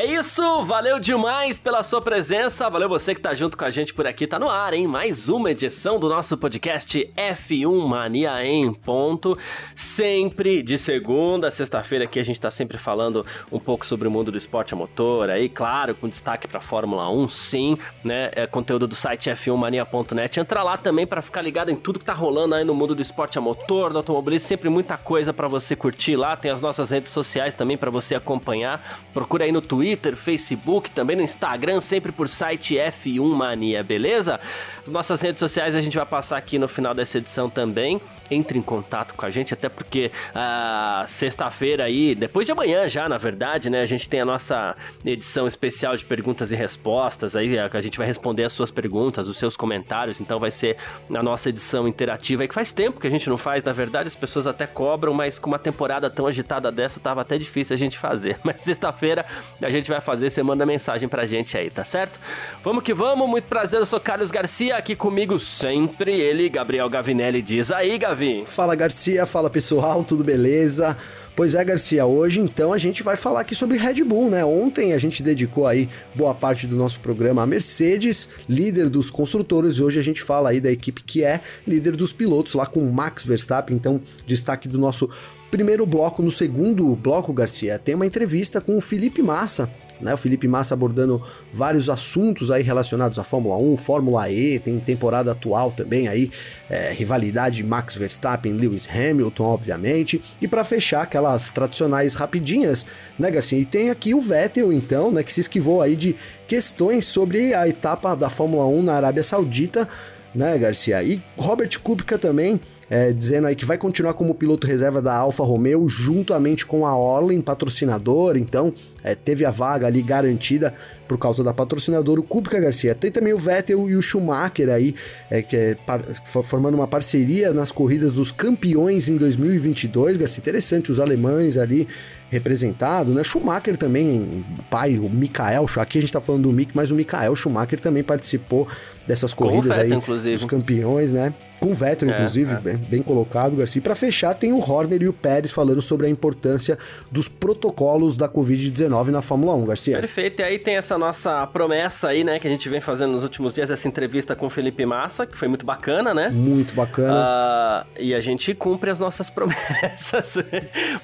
É isso, valeu demais pela sua presença, valeu você que tá junto com a gente por aqui, tá no ar, hein? Mais uma edição do nosso podcast F1 Mania em ponto, sempre de segunda a sexta-feira aqui a gente tá sempre falando um pouco sobre o mundo do esporte a motor, aí claro, com destaque pra Fórmula 1, sim, né? É conteúdo do site f1mania.net, entra lá também para ficar ligado em tudo que tá rolando aí no mundo do esporte a motor, do automobilismo, sempre muita coisa para você curtir lá, tem as nossas redes sociais também para você acompanhar, procura aí no Twitter Twitter, Facebook, também no Instagram, sempre por site F1 Mania, beleza? As nossas redes sociais a gente vai passar aqui no final dessa edição também. Entre em contato com a gente, até porque a sexta-feira aí, depois de amanhã já, na verdade, né? A gente tem a nossa edição especial de perguntas e respostas aí, a gente vai responder as suas perguntas, os seus comentários, então vai ser a nossa edição interativa aí, que faz tempo que a gente não faz, na verdade, as pessoas até cobram, mas com uma temporada tão agitada dessa, tava até difícil a gente fazer. Mas sexta-feira a a gente vai fazer, você manda mensagem pra gente aí, tá certo? Vamos que vamos, muito prazer, eu sou Carlos Garcia, aqui comigo sempre ele, Gabriel Gavinelli, diz aí, Gavin. Fala Garcia, fala pessoal, tudo beleza? Pois é, Garcia, hoje então a gente vai falar aqui sobre Red Bull, né? Ontem a gente dedicou aí boa parte do nosso programa à Mercedes, líder dos construtores, e hoje a gente fala aí da equipe que é líder dos pilotos, lá com Max Verstappen, então destaque do nosso primeiro bloco, no segundo bloco, Garcia, tem uma entrevista com o Felipe Massa, né? O Felipe Massa abordando vários assuntos aí relacionados à Fórmula 1, Fórmula E, tem temporada atual também aí, é, rivalidade Max Verstappen, Lewis Hamilton, obviamente. E para fechar aquelas tradicionais rapidinhas, né, Garcia? E tem aqui o Vettel, então, né, que se esquivou aí de questões sobre a etapa da Fórmula 1 na Arábia Saudita né, Garcia? E Robert Kubica também é, dizendo aí que vai continuar como piloto reserva da Alfa Romeo juntamente com a Orlen, patrocinador, então é, teve a vaga ali garantida por causa da patrocinadora, o Kubica Garcia. Tem também o Vettel e o Schumacher aí, é, que é par, formando uma parceria nas corridas dos campeões em 2022, Garcia. Interessante, os alemães ali representado, né? Schumacher também, pai, o Mikael, aqui a gente tá falando do Mick, mas o Mikael Schumacher também participou dessas corridas aí, inclusive. dos campeões, né? Com o Vettel, é, inclusive, é. Bem, bem, colocado, Garcia. Para fechar, tem o Horner e o Pérez falando sobre a importância dos protocolos da Covid-19 na Fórmula 1, Garcia. Perfeito, e aí tem essa nossa promessa aí, né, que a gente vem fazendo nos últimos dias, essa entrevista com o Felipe Massa, que foi muito bacana, né? Muito bacana. Uh, e a gente cumpre as nossas promessas.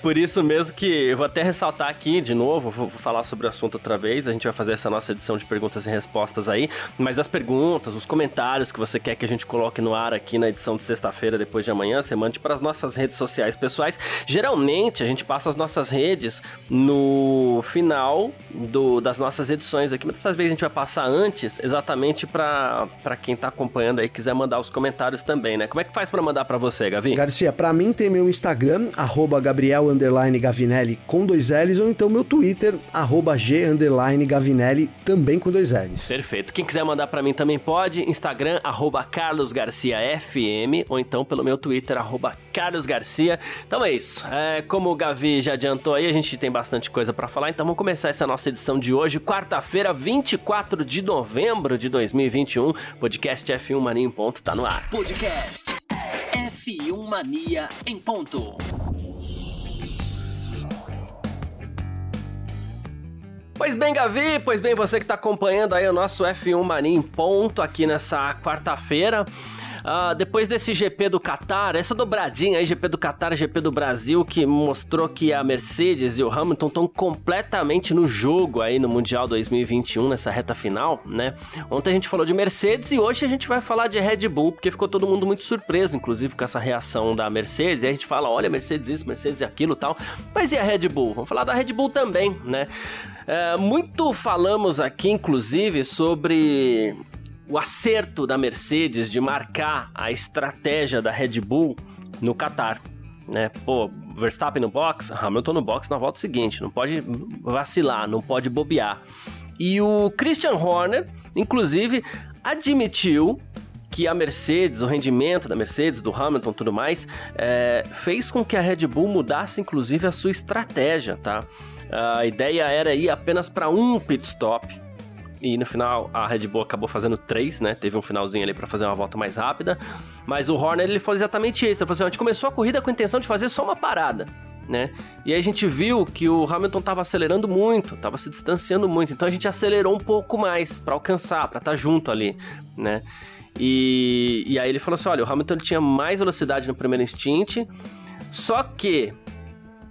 Por isso mesmo que eu vou até ressaltar aqui de novo, vou, vou falar sobre o assunto outra vez, a gente vai fazer essa nossa edição de perguntas e respostas aí, mas as perguntas, os comentários que você quer que a gente coloque no ar aqui na na edição de sexta-feira, depois de amanhã, você mande para as nossas redes sociais pessoais. Geralmente, a gente passa as nossas redes no final do, das nossas edições aqui, mas dessa vez a gente vai passar antes, exatamente para quem está acompanhando aí, quiser mandar os comentários também, né? Como é que faz para mandar para você, Gavi? Garcia, para mim tem meu Instagram, arroba Gabriel Gavinelli com dois L's, ou então meu Twitter, arroba G Gavinelli, também com dois L's. Perfeito. Quem quiser mandar para mim também pode, Instagram, arroba Carlos Garcia F FM ou então pelo meu Twitter, arroba Carlos Garcia. Então é isso. É, como o Gavi já adiantou aí, a gente tem bastante coisa para falar, então vamos começar essa nossa edição de hoje, quarta-feira, 24 de novembro de 2021. Podcast F1 Mania em ponto tá no ar. Podcast F1 Mania em ponto. Pois bem, Gavi, pois bem, você que está acompanhando aí o nosso F1 Mania em ponto aqui nessa quarta-feira. Uh, depois desse GP do Qatar, essa dobradinha aí, GP do Qatar GP do Brasil, que mostrou que a Mercedes e o Hamilton estão completamente no jogo aí no Mundial 2021, nessa reta final, né? Ontem a gente falou de Mercedes e hoje a gente vai falar de Red Bull, porque ficou todo mundo muito surpreso, inclusive, com essa reação da Mercedes. E a gente fala, olha, Mercedes isso, Mercedes aquilo tal. Mas e a Red Bull? Vamos falar da Red Bull também, né? É, muito falamos aqui, inclusive, sobre o acerto da Mercedes de marcar a estratégia da Red Bull no Qatar. Né? Pô, Verstappen no box, Hamilton no box na volta seguinte, não pode vacilar, não pode bobear. E o Christian Horner, inclusive, admitiu que a Mercedes, o rendimento da Mercedes, do Hamilton tudo mais, é, fez com que a Red Bull mudasse inclusive a sua estratégia, tá? A ideia era ir apenas para um pit stop, e no final a Red Bull acabou fazendo três, né? Teve um finalzinho ali para fazer uma volta mais rápida. Mas o Horner ele falou exatamente isso. Ele falou assim: a gente começou a corrida com a intenção de fazer só uma parada. Né? E aí a gente viu que o Hamilton estava acelerando muito, estava se distanciando muito, então a gente acelerou um pouco mais para alcançar, para estar tá junto ali, né? E, e aí ele falou assim: olha, o Hamilton tinha mais velocidade no primeiro instint, só que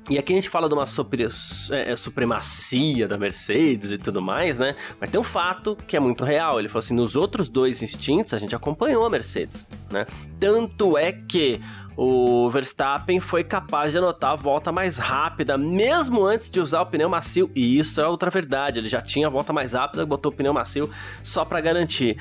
e aqui a gente fala de uma super, é, é, supremacia da Mercedes e tudo mais, né? Mas tem um fato que é muito real. Ele falou assim: nos outros dois instintos a gente acompanhou a Mercedes, né? Tanto é que o Verstappen foi capaz de anotar a volta mais rápida, mesmo antes de usar o pneu macio. E isso é outra verdade. Ele já tinha a volta mais rápida, botou o pneu macio só para garantir.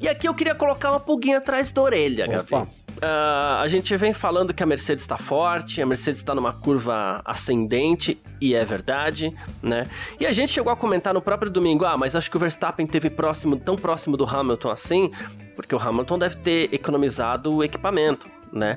E aqui eu queria colocar uma pulguinha atrás da orelha, Gavi. Uh, a gente vem falando que a Mercedes está forte, a Mercedes está numa curva ascendente, e é verdade, né? E a gente chegou a comentar no próprio domingo, ah, mas acho que o Verstappen teve próximo, tão próximo do Hamilton assim, porque o Hamilton deve ter economizado o equipamento, né?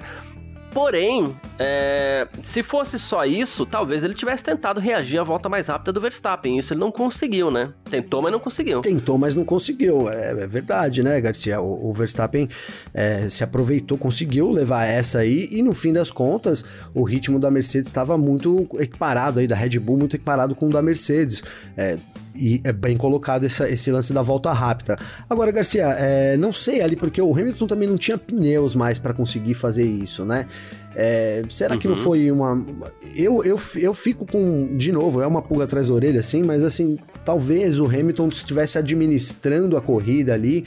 Porém, é, se fosse só isso, talvez ele tivesse tentado reagir à volta mais rápida do Verstappen. Isso ele não conseguiu, né? Tentou, mas não conseguiu. Tentou, mas não conseguiu. É, é verdade, né, Garcia? O, o Verstappen é, se aproveitou, conseguiu levar essa aí, e no fim das contas, o ritmo da Mercedes estava muito equiparado aí, da Red Bull, muito equiparado com o da Mercedes. É, e é bem colocado essa, esse lance da volta rápida. Agora, Garcia, é, não sei ali, porque o Hamilton também não tinha pneus mais para conseguir fazer isso, né? É, será uhum. que não uhum. foi uma. Eu, eu, eu fico com. De novo, é uma pulga atrás da orelha, assim, mas assim, talvez o Hamilton estivesse administrando a corrida ali.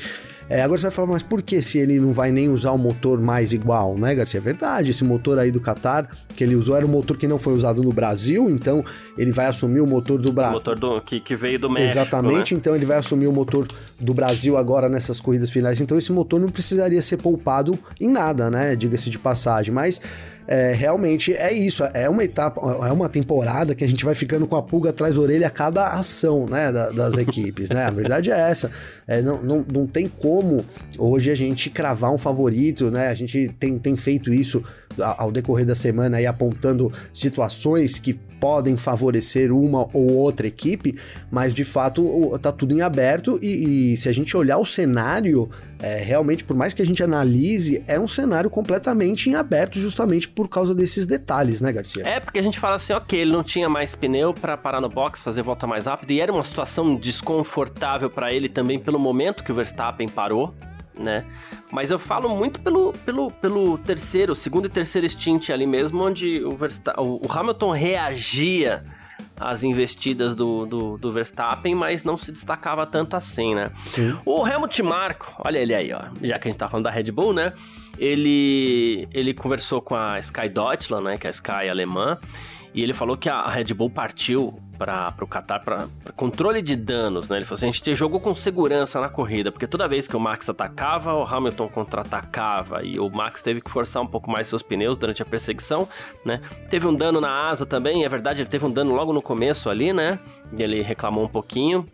É, agora você vai falar, mas por que se ele não vai nem usar o motor mais igual, né, Garcia? É verdade, esse motor aí do Qatar que ele usou era um motor que não foi usado no Brasil, então ele vai assumir o motor do Brasil. O motor do, que, que veio do México. Exatamente, né? então ele vai assumir o motor do Brasil agora nessas corridas finais. Então esse motor não precisaria ser poupado em nada, né? Diga-se de passagem, mas é, realmente é isso. É uma etapa, é uma temporada que a gente vai ficando com a pulga atrás da orelha a cada ação, né, da, das equipes, né? A verdade é essa. É, não, não, não tem como hoje a gente cravar um favorito, né? A gente tem, tem feito isso ao decorrer da semana aí apontando situações que podem favorecer uma ou outra equipe, mas de fato tá tudo em aberto e, e se a gente olhar o cenário, é, realmente, por mais que a gente analise, é um cenário completamente em aberto justamente por causa desses detalhes, né, Garcia? É, porque a gente fala assim, ok, ele não tinha mais pneu para parar no box, fazer volta mais rápida, e era uma situação desconfortável para ele também pelo momento que o Verstappen parou, né? Mas eu falo muito pelo, pelo, pelo terceiro, segundo e terceiro stint ali mesmo, onde o, Versta o Hamilton reagia às investidas do, do, do, Verstappen, mas não se destacava tanto assim, né? Sim. O Helmut Marko, olha ele aí, ó, já que a gente tá falando da Red Bull, né? Ele, ele conversou com a Sky Deutschland, né, que é a Sky alemã, e ele falou que a Red Bull partiu para o Qatar para controle de danos, né? Ele falou assim: a gente jogou com segurança na corrida, porque toda vez que o Max atacava, o Hamilton contra-atacava e o Max teve que forçar um pouco mais seus pneus durante a perseguição, né? Teve um dano na asa também, é verdade, ele teve um dano logo no começo ali, né? E ele reclamou um pouquinho.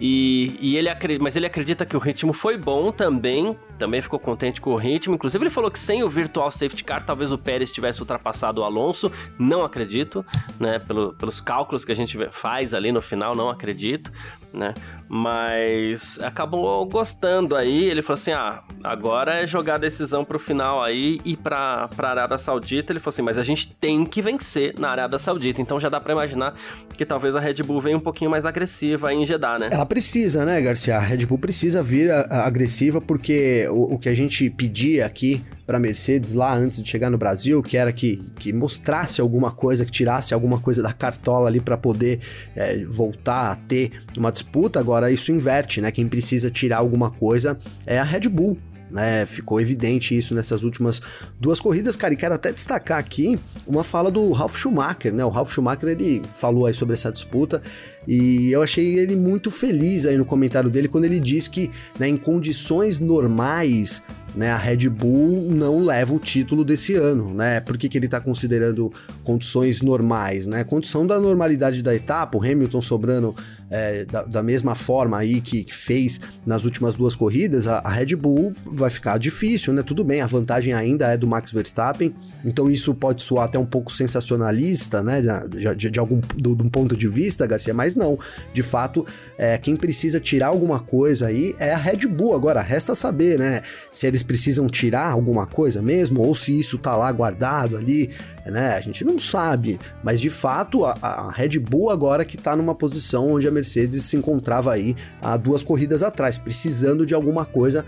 E, e ele mas ele acredita que o ritmo foi bom também, também ficou contente com o ritmo. Inclusive, ele falou que sem o Virtual Safety Car, talvez o Pérez tivesse ultrapassado o Alonso. Não acredito, né? Pelo, pelos cálculos que a gente faz ali no final, não acredito né? Mas acabou gostando aí. Ele falou assim: ah, agora é jogar a decisão pro final aí e pra, pra Arábia Saudita. Ele falou assim: mas a gente tem que vencer na Arábia Saudita. Então já dá pra imaginar que talvez a Red Bull venha um pouquinho mais agressiva aí em Jeddah, né? Ela precisa, né, Garcia? A Red Bull precisa vir a, a agressiva porque o, o que a gente pedia aqui para Mercedes lá antes de chegar no Brasil, que era que, que mostrasse alguma coisa, que tirasse alguma coisa da cartola ali para poder é, voltar a ter uma disputa. Agora isso inverte, né? Quem precisa tirar alguma coisa é a Red Bull. Né, ficou evidente isso nessas últimas duas corridas, cara, e quero até destacar aqui uma fala do Ralf Schumacher, né? O Ralf Schumacher ele falou aí sobre essa disputa e eu achei ele muito feliz aí no comentário dele quando ele diz que, né, em condições normais, né, a Red Bull não leva o título desse ano, né? Por que, que ele está considerando condições normais, né? Condição da normalidade da etapa, o Hamilton sobrando é, da, da, mesma forma aí que, que, fez nas últimas duas corridas, a, a, Red Bull vai ficar difícil, né? Tudo bem, a vantagem ainda é do Max Verstappen, então isso pode soar até um pouco sensacionalista, né? De, de, de algum do, de um ponto de vista, Garcia, mas não. De fato, é, quem precisa tirar alguma coisa aí é a Red Bull. Agora, resta saber, né? Se eles precisam tirar alguma coisa mesmo, ou se isso tá lá guardado ali né? A gente não sabe, mas de fato a, a Red Bull agora que tá numa posição onde a Mercedes se encontrava aí há duas corridas atrás, precisando de alguma coisa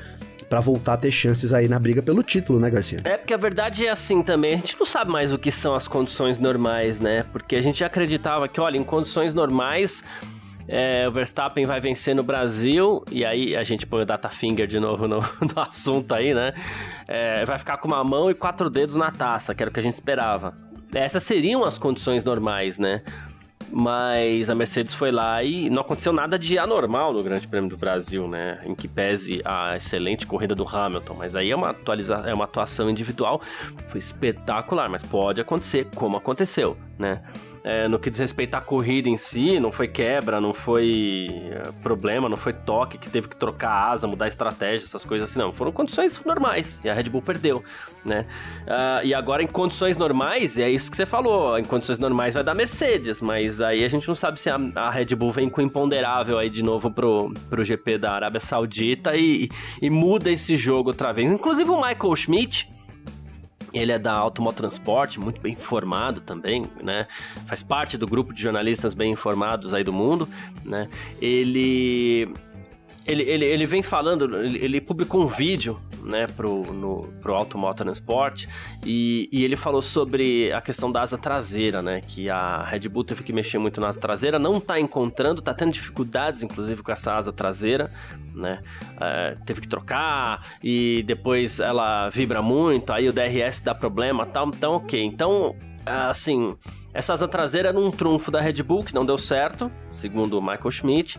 para voltar a ter chances aí na briga pelo título, né, Garcia? É, porque a verdade é assim também, a gente não sabe mais o que são as condições normais, né? Porque a gente acreditava que, olha, em condições normais é, o Verstappen vai vencer no Brasil, e aí a gente põe o data finger de novo no, no assunto aí, né? É, vai ficar com uma mão e quatro dedos na taça, que era o que a gente esperava. Essas seriam as condições normais, né? Mas a Mercedes foi lá e não aconteceu nada de anormal no Grande Prêmio do Brasil, né? Em que pese a excelente corrida do Hamilton. Mas aí é uma, atualiza é uma atuação individual. Foi espetacular, mas pode acontecer como aconteceu, né? É, no que diz respeito à corrida em si, não foi quebra, não foi é, problema, não foi toque que teve que trocar asa, mudar estratégia, essas coisas assim, não. Foram condições normais e a Red Bull perdeu, né? Uh, e agora em condições normais, é isso que você falou, em condições normais vai dar Mercedes, mas aí a gente não sabe se a, a Red Bull vem com imponderável aí de novo pro, pro GP da Arábia Saudita e, e muda esse jogo outra vez. Inclusive o Michael Schmidt ele é da Automotransporte, muito bem informado também, né? Faz parte do grupo de jornalistas bem informados aí do mundo, né? Ele ele, ele, ele vem falando, ele, ele, publicou um vídeo, né, pro, no, pro Automotorsport e, e ele falou sobre a questão da asa traseira, né, que a Red Bull teve que mexer muito na asa traseira, não tá encontrando, tá tendo dificuldades, inclusive, com essa asa traseira, né, é, teve que trocar e depois ela vibra muito, aí o DRS dá problema tal, então ok, então, assim, essa asa traseira era um trunfo da Red Bull que não deu certo, segundo o Michael Schmidt,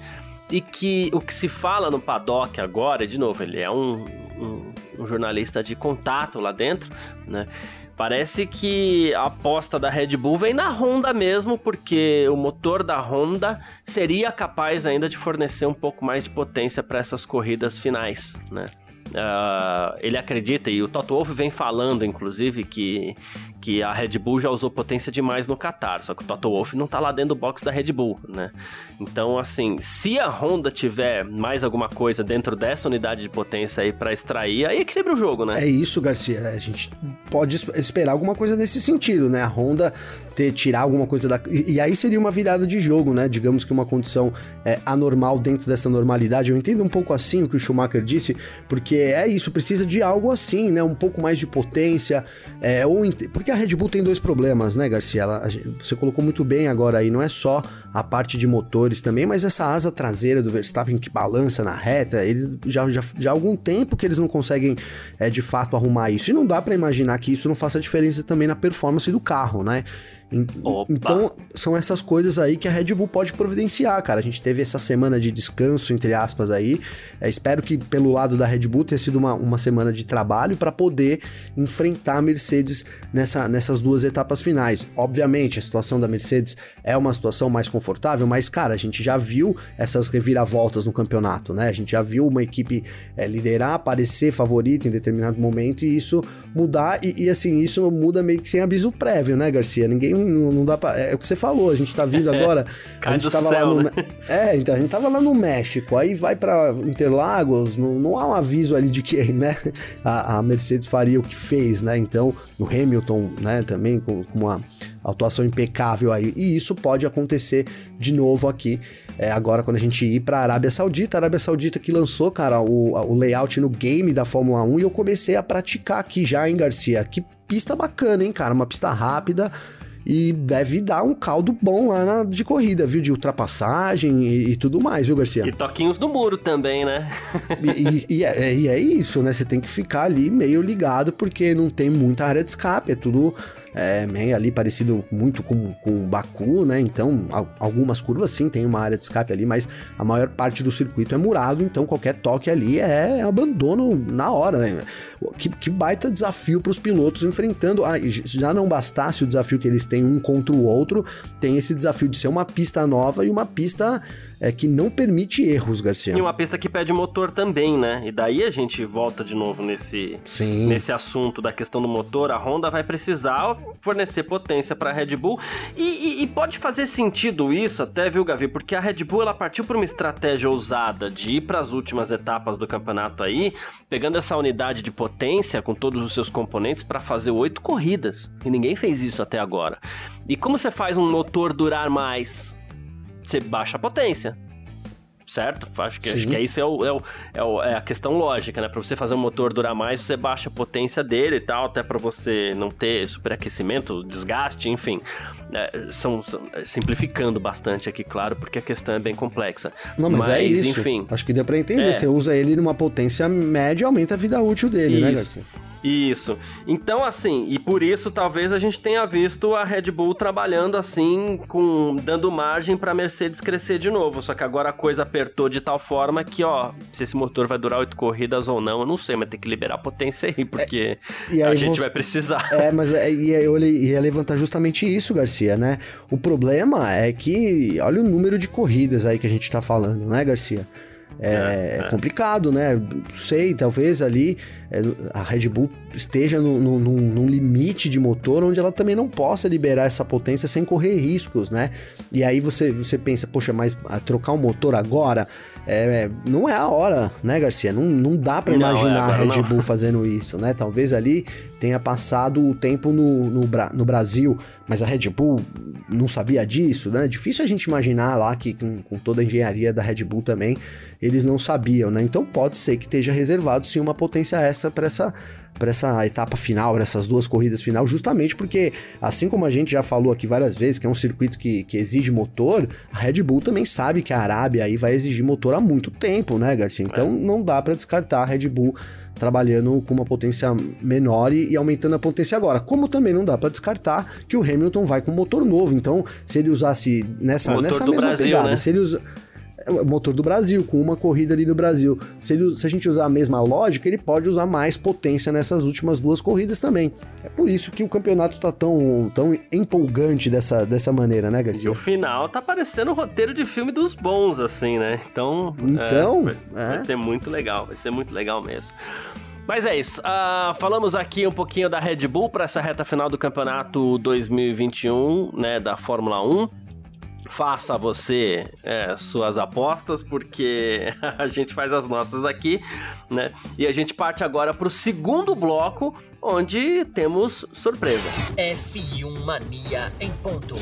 e que o que se fala no paddock agora, de novo, ele é um, um, um jornalista de contato lá dentro, né? Parece que a aposta da Red Bull vem na Honda mesmo, porque o motor da Honda seria capaz ainda de fornecer um pouco mais de potência para essas corridas finais, né? Uh, ele acredita, e o Toto Wolff vem falando, inclusive, que, que a Red Bull já usou potência demais no Qatar, só que o Toto Wolff não tá lá dentro do box da Red Bull, né? Então, assim, se a Honda tiver mais alguma coisa dentro dessa unidade de potência aí para extrair, aí equilibra o jogo, né? É isso, Garcia. A gente pode esperar alguma coisa nesse sentido, né? A Honda ter, tirar alguma coisa da. E, e, aí seria uma virada de jogo, né? Digamos que uma condição é, anormal dentro dessa normalidade. Eu entendo um pouco assim o que o Schumacher disse, porque é isso, precisa de algo assim, né? Um pouco mais de potência. É, ou Porque a Red Bull tem dois problemas, né, Garcia? Ela, você colocou muito bem agora aí, não é só a parte de motores também, mas essa asa traseira do Verstappen que balança na reta, eles já, já, já há algum tempo que eles não conseguem é, de fato arrumar isso. E não dá para imaginar que isso não faça diferença também na performance do carro, né? Opa. Então, são essas coisas aí que a Red Bull pode providenciar, cara. A gente teve essa semana de descanso, entre aspas, aí. É, espero que pelo lado da Red Bull tenha sido uma, uma semana de trabalho para poder enfrentar a Mercedes nessa, nessas duas etapas finais. Obviamente, a situação da Mercedes é uma situação mais confortável, mas, cara, a gente já viu essas reviravoltas no campeonato, né? A gente já viu uma equipe é, liderar, aparecer favorita em determinado momento e isso mudar. E, e, assim, isso muda meio que sem aviso prévio, né, Garcia? Ninguém não, não dá pra. É, é o que você falou, a gente tá vindo agora. a gente tava céu, lá no. Né? É, então, a gente tava lá no México, aí vai para Interlagos, não, não há um aviso ali de que, né, a, a Mercedes faria o que fez, né? Então, no Hamilton, né, também com, com uma atuação impecável aí. E isso pode acontecer de novo aqui, é, agora quando a gente ir para a Arábia Saudita. A Arábia Saudita que lançou, cara, o, o layout no game da Fórmula 1 e eu comecei a praticar aqui já, hein, Garcia? Que pista bacana, hein, cara? Uma pista rápida e deve dar um caldo bom lá na, de corrida, viu? De ultrapassagem e, e, tudo mais, viu, Garcia? E toquinhos no muro também, né? e, e, é, e, é, isso, né? Você tem que ficar ali meio ligado, porque não tem muita área de escape, é tudo é meio ali parecido muito com, com Baku, né? Então, algumas curvas sim tem uma área de escape ali, mas a maior parte do circuito é murado, então qualquer toque ali é abandono na hora, né? Que, que baita desafio para os pilotos enfrentando. Ah, já não bastasse o desafio que eles têm um contra o outro, tem esse desafio de ser uma pista nova e uma pista é, que não permite erros, Garcia. E uma pista que pede motor também, né? E daí a gente volta de novo nesse, Sim. nesse assunto da questão do motor. A Honda vai precisar fornecer potência para a Red Bull. E, e, e, pode fazer sentido isso até, viu, Gavi? Porque a Red Bull ela partiu por uma estratégia ousada de ir para as últimas etapas do campeonato aí, pegando essa unidade de potência com todos os seus componentes para fazer oito corridas. E ninguém fez isso até agora. E como você faz um motor durar mais? Você baixa a potência certo? Acho que, acho que isso é, o, é, o, é, o, é, a questão lógica, né? Para você fazer um motor durar mais, você baixa a potência dele e tal, até para você não ter superaquecimento, desgaste, enfim. É, são, são, simplificando bastante aqui, claro, porque a questão é bem complexa. Não, mas, é mas é isso. Enfim, Acho que deu para entender. É. Você usa ele numa potência média, aumenta a vida útil dele, né, isso. né, Garcia? Isso. Então, assim, e por isso talvez a gente tenha visto a Red Bull trabalhando assim, com dando margem para Mercedes crescer de novo. Só que agora a coisa apertou de tal forma que, ó, se esse motor vai durar oito corridas ou não, eu não sei, mas tem que liberar potência aí, porque é, a gente vai precisar. É, mas é, eu ia levantar justamente isso, Garcia, né? O problema é que, olha o número de corridas aí que a gente tá falando, né, Garcia? É, é, é, complicado, né? Sei, talvez ali é, a Red Bull esteja no, no, num limite de motor onde ela também não possa liberar essa potência sem correr riscos, né? E aí você, você pensa, poxa, mas trocar um motor agora é, não é a hora, né, Garcia? Não, não dá para imaginar é, a Red não. Bull fazendo isso, né? Talvez ali tenha passado o tempo no, no, no, Brasil, mas a Red Bull não sabia disso, né? Difícil a gente imaginar lá que com, com toda a engenharia da Red Bull também eles não sabiam, né? Então pode ser que esteja reservado sim uma potência extra para essa para essa etapa final, para essas duas corridas final, justamente porque, assim como a gente já falou aqui várias vezes, que é um circuito que, que exige motor, a Red Bull também sabe que a Arábia aí vai exigir motor há muito tempo, né, Garcia? Então é. não dá para descartar a Red Bull trabalhando com uma potência menor e, e, aumentando a potência agora. Como também não dá para descartar que o Hamilton vai com motor novo. Então, se ele usasse nessa, nessa mesma Brasil, pegada, né? se ele usa motor do Brasil, com uma corrida ali no Brasil. Se, ele, se a gente usar a mesma lógica, ele pode usar mais potência nessas últimas duas corridas também. É por isso que o campeonato tá tão, tão empolgante dessa, dessa maneira, né, Garcia? E o final tá parecendo o roteiro de filme dos bons, assim, né? Então. Então. É, vai, é. vai ser muito legal, vai ser muito legal mesmo. Mas é isso. Uh, falamos aqui um pouquinho da Red Bull para essa reta final do campeonato 2021, né, da Fórmula 1 faça você é, suas apostas, porque a gente faz as nossas aqui, né? E a gente parte agora para o segundo bloco, onde temos surpresa. F1 Mania em ponto.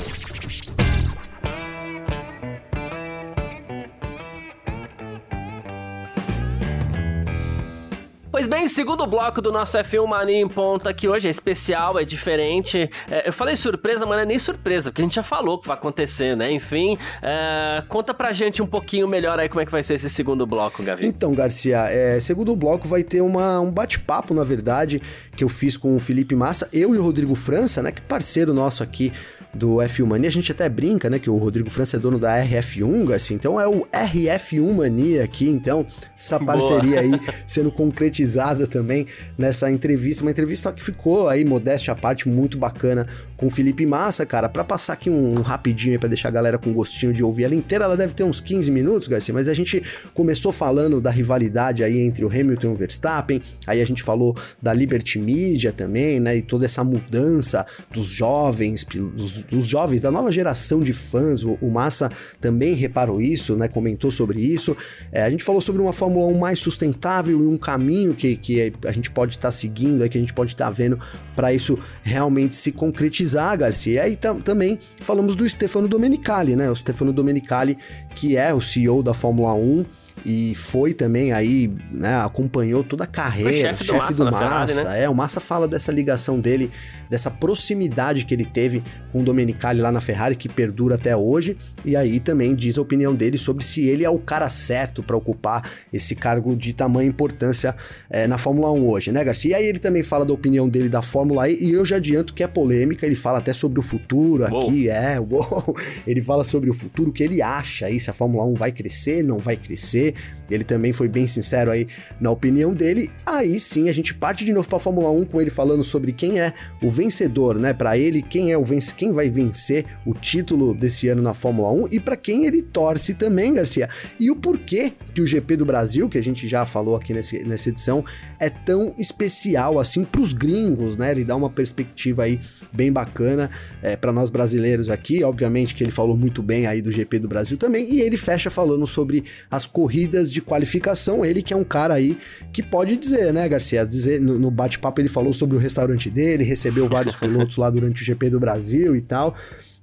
Pois bem, segundo bloco do nosso F1 Mania em Ponta, que hoje é especial, é diferente. É, eu falei surpresa, mas não é nem surpresa, porque a gente já falou que vai acontecer, né? Enfim, é, conta pra gente um pouquinho melhor aí como é que vai ser esse segundo bloco, Gavi. Então, Garcia, é, segundo bloco vai ter uma, um bate-papo, na verdade, que eu fiz com o Felipe Massa, eu e o Rodrigo França, né? Que parceiro nosso aqui do F1 Mania. A gente até brinca, né, que o Rodrigo França é dono da RF1, Garcia. Então é o RF1 Mania aqui, então, essa parceria Boa. aí sendo concretizada também nessa entrevista. Uma entrevista que ficou aí, modéstia à parte, muito bacana com o Felipe Massa, cara. para passar aqui um, um rapidinho aí pra deixar a galera com gostinho de ouvir ela inteira, ela deve ter uns 15 minutos, Garcia, mas a gente começou falando da rivalidade aí entre o Hamilton e o Verstappen, aí a gente falou da Liberty Media também, né, e toda essa mudança dos jovens, dos dos, jovens, da nova geração de fãs. O, o, Massa também reparou isso, né? Comentou sobre isso. É, a gente falou sobre uma Fórmula 1 mais sustentável e um caminho que, que a gente pode estar tá seguindo, que a gente pode estar tá vendo para isso realmente se concretizar, Garcia. E aí também falamos do Stefano Domenicali, né? O Stefano Domenicali, que é o CEO da Fórmula 1 e foi também aí, né, acompanhou toda a carreira, chefe do, chefe do Massa, Ferrari, né? é, o Massa fala dessa ligação dele, dessa proximidade que ele teve com o Domenicali lá na Ferrari, que perdura até hoje, e aí também diz a opinião dele sobre se ele é o cara certo para ocupar esse cargo de tamanha importância é, na Fórmula 1 hoje, né, Garcia? E aí ele também fala da opinião dele da Fórmula E, e eu já adianto que é polêmica, ele fala até sobre o futuro aqui, uou. é, uou, ele fala sobre o futuro, o que ele acha aí, se a Fórmula 1 vai crescer, não vai crescer. Ele também foi bem sincero aí na opinião dele. Aí sim a gente parte de novo para a Fórmula 1 com ele falando sobre quem é o vencedor, né? Para ele, quem é o vence, quem vai vencer o título desse ano na Fórmula 1 e para quem ele torce também, Garcia. E o porquê que o GP do Brasil, que a gente já falou aqui nesse, nessa edição, é tão especial assim para os gringos, né? Ele dá uma perspectiva aí bem bacana é, para nós brasileiros aqui. Obviamente que ele falou muito bem aí do GP do Brasil também e ele fecha falando sobre as corridas de qualificação, ele que é um cara aí que pode dizer, né, Garcia? Dizer, no, no bate-papo ele falou sobre o restaurante dele, recebeu vários pilotos lá durante o GP do Brasil e tal.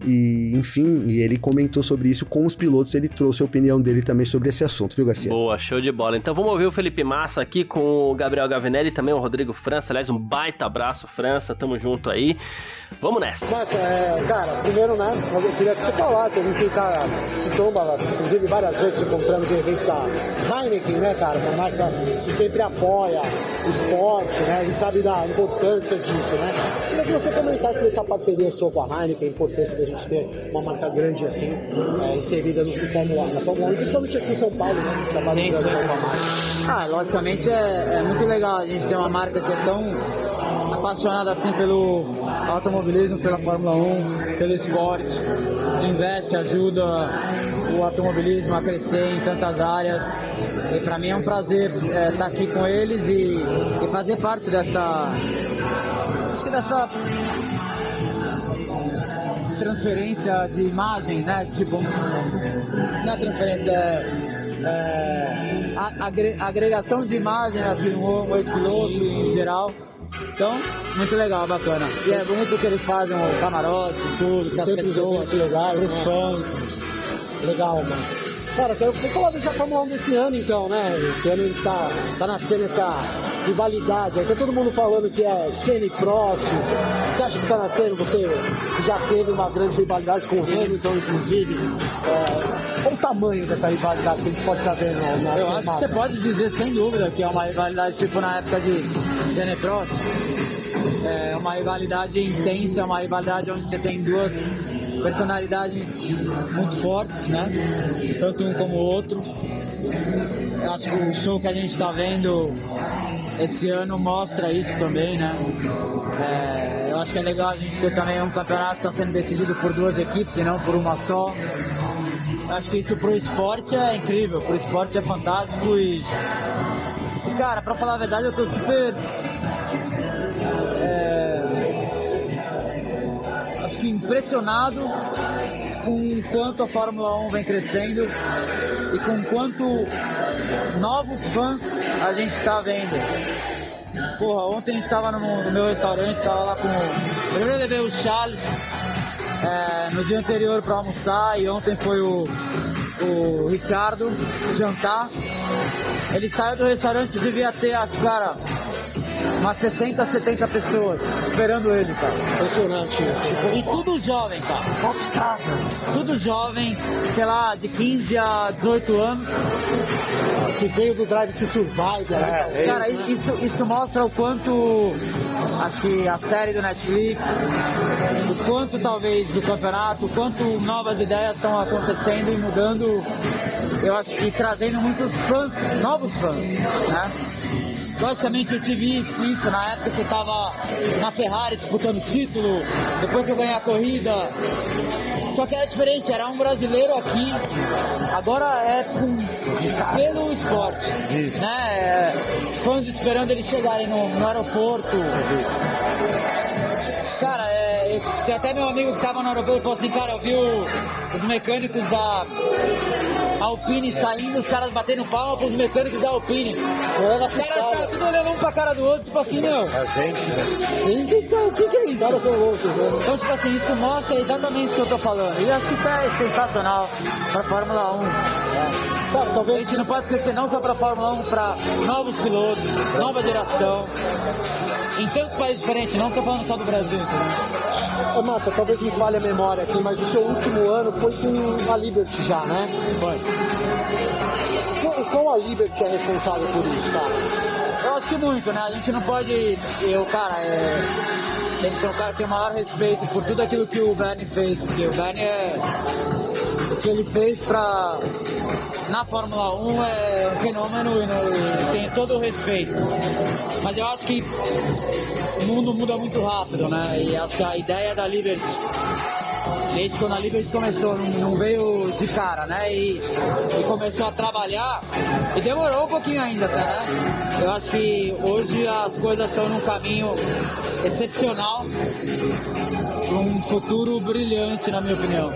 E, enfim, e ele comentou sobre isso com os pilotos, ele trouxe a opinião dele também sobre esse assunto, viu, Garcia? Boa, show de bola. Então vamos ouvir o Felipe Massa aqui com o Gabriel Gavinelli e também o Rodrigo França. Aliás, um baita abraço, França, tamo junto aí. Vamos nessa. Massa, é, cara, primeiro, né, eu queria que você falasse, a gente tá, se tomba, inclusive várias vezes encontramos em eventos da Heineken, né, cara, uma marca que sempre apoia o esporte, né, a gente sabe da importância disso, né. Queria que você comentasse dessa parceria sua com a Heineken, a importância da gente ter uma marca grande assim, é, inserida no, Fórmula 1, na Fórmula 1, principalmente aqui em São Paulo, né, a gente trabalha sim, sim. com a marca. Ah, logicamente é, é muito legal a gente ter uma marca que é tão apaixonada assim pelo automobilismo, pela Fórmula 1, pelo esporte, investe, ajuda o automobilismo a crescer em tantas áreas. E para mim é um prazer estar é, tá aqui com eles e, e fazer parte dessa. Acho que dessa transferência de imagem, né? Tipo, não é transferência, é, é agregação de imagem, acho que um ex-piloto em geral. Então, muito legal, bacana. E é muito que eles fazem, o camarote, tudo, para as pessoas, legais, os né? fãs. Legal, mas. Cara, quero falar dessa Fórmula 1 desse ano então, né? Esse ano a gente tá, tá nascendo essa rivalidade. Tá todo mundo falando que é e Prost. Você acha que tá nascendo? Você já teve uma grande rivalidade com o Hamilton, inclusive. É, qual o tamanho dessa rivalidade que a gente pode estar vendo na Eu acho que você pode dizer, sem dúvida, que é uma rivalidade tipo na época de Senna Prost. É uma rivalidade intensa, é uma rivalidade onde você tem duas personalidades muito fortes, né? Tanto um como o outro. Eu acho que o show que a gente está vendo esse ano mostra isso também, né? É, eu acho que é legal a gente ter também um campeonato que está sendo decidido por duas equipes e não por uma só. Eu acho que isso pro esporte é incrível, pro esporte é fantástico e. e cara, pra falar a verdade, eu tô super acho que impressionado com quanto a Fórmula 1 vem crescendo e com quanto novos fãs a gente está vendo. Porra, ontem estava no, no, meu restaurante, estava lá com. Primeiro levei o Charles é, no dia anterior para almoçar e ontem foi o, o Richardo jantar. Ele saiu do restaurante, devia ter, acho, cara, umas 60, 70 pessoas esperando ele, cara. Impressionante. Tipo, e tudo jovem, cara. Popstar. Tudo jovem, sei lá, de 15 a 18 anos. Que veio do Drive to Survive, né? É, cara, isso, isso mostra o quanto acho que a série do Netflix, o quanto talvez o campeonato, o quanto novas ideias estão acontecendo e mudando, eu acho que trazendo muitos fãs, novos fãs, né? Logicamente eu tive isso na época que eu estava na Ferrari disputando título, depois que eu ganhei a corrida. Só que era diferente, era um brasileiro aqui, agora é com, pelo esporte. Né? Os fãs esperando eles chegarem no, no aeroporto. Cara, é, tem até meu amigo que estava no aeroporto falou assim, cara, eu vi o, os mecânicos da Alpine saindo, os caras batendo palma pros mecânicos da Alpine. Os caras estavam tudo olhando um pra cara do outro, tipo assim, meu. A gente, né? Sim, então, o que, que é isso? Os caras são loucos, né? Então, tipo assim, isso mostra exatamente o que eu tô falando. E eu acho que isso é sensacional pra Fórmula 1. É. Tá, talvez... A gente não pode esquecer não só pra Fórmula 1, pra novos pilotos, nova geração. Em tantos países diferentes, não tô falando só do Brasil, entendeu? Ô, Massa, talvez me falhe a memória aqui, mas o seu último ano foi com a Liberty já, né? Foi. O qual a Liberty é responsável por isso, cara? Eu acho que muito, né? A gente não pode. Eu, cara, é... tem que ser um cara que tem o maior respeito por tudo aquilo que o Bernie fez, porque o Bernie é o que ele fez para na Fórmula 1 é um fenômeno e, tem todo o respeito. Mas eu acho que o mundo muda muito rápido, né? E acho que a ideia da Liberty desde quando a Liberty começou, não, não, veio de cara, né? E, e, começou a trabalhar e demorou um pouquinho ainda, tá, né? Eu acho que hoje as coisas estão num caminho excepcional para um futuro brilhante, na minha opinião.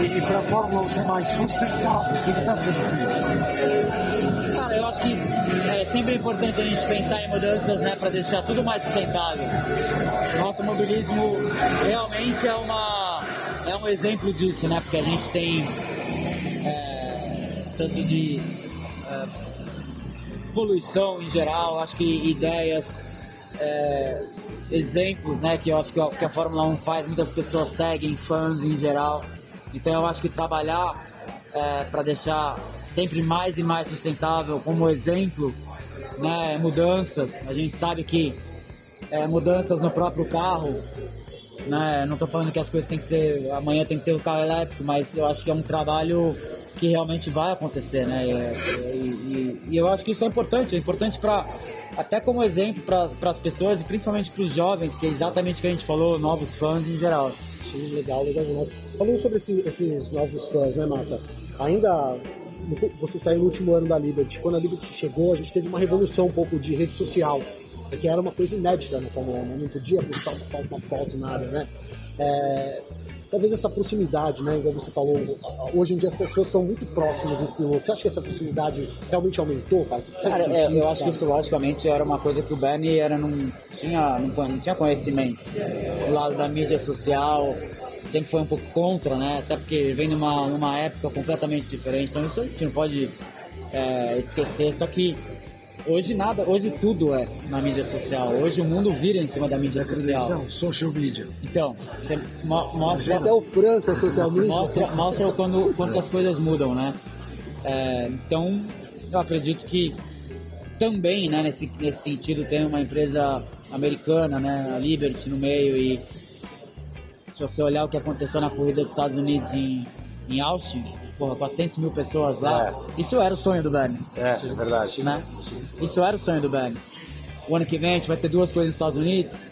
E, e para a Fórmula ser mais sustentável, o que está sendo feito? Cara, eu acho que é sempre importante a gente pensar em mudanças, né, para deixar tudo mais sustentável. O automobilismo realmente é uma é um exemplo disso, né? Porque a gente tem é, tanto de é, poluição em geral, acho que ideias, é, exemplos, né? Que eu acho que a, que a Fórmula 1 faz, muitas pessoas seguem, fãs em geral. Então eu acho que trabalhar é, para deixar sempre mais e mais sustentável como exemplo, né? Mudanças, a gente sabe que é, mudanças no próprio carro né? Não estou falando que as coisas têm que ser. Amanhã tem que ter o um carro elétrico, mas eu acho que é um trabalho que realmente vai acontecer, né? E, e, e eu acho que isso é importante, é importante para até como exemplo para as pessoas e principalmente para os jovens, que é exatamente o que a gente falou, novos fãs em geral. Achei legal, legal demais. Falando sobre esse, esses novos fãs, né, Massa? Ainda você saiu no último ano da Liberty. Quando a Liberty chegou, a gente teve uma revolução um pouco de rede social que era uma coisa inédita no Fórmula 1, não podia postar uma foto, nada, né? É, talvez essa proximidade, né? Igual você falou, hoje em dia as pessoas estão muito próximas dos pilotos. Você acha que essa proximidade realmente aumentou, cara? cara é, eu isso, acho cara? que isso logicamente era uma coisa que o Bernie era, não, tinha, não, não tinha conhecimento. Do lado da mídia social, sempre foi um pouco contra, né? Até porque vem numa, numa época completamente diferente. Então isso a gente não pode é, esquecer. Só que Hoje nada, hoje tudo é na mídia social. Hoje o mundo vira em cima da mídia é social. Social media. Então, você mo mostra. Até o França social media. Mostra, mostra quando, quando as coisas mudam, né? É, então, eu acredito que também, né, nesse, nesse sentido, tem uma empresa americana, né, a Liberty no meio e se você olhar o que aconteceu na corrida dos Estados Unidos em, em Austin, porra, 400 mil pessoas lá. É. Isso era o sonho do Bernie. É, é verdade. Né? Isso era o sonho do Bernie. O ano que vem a gente vai ter duas coisas nos Estados Unidos.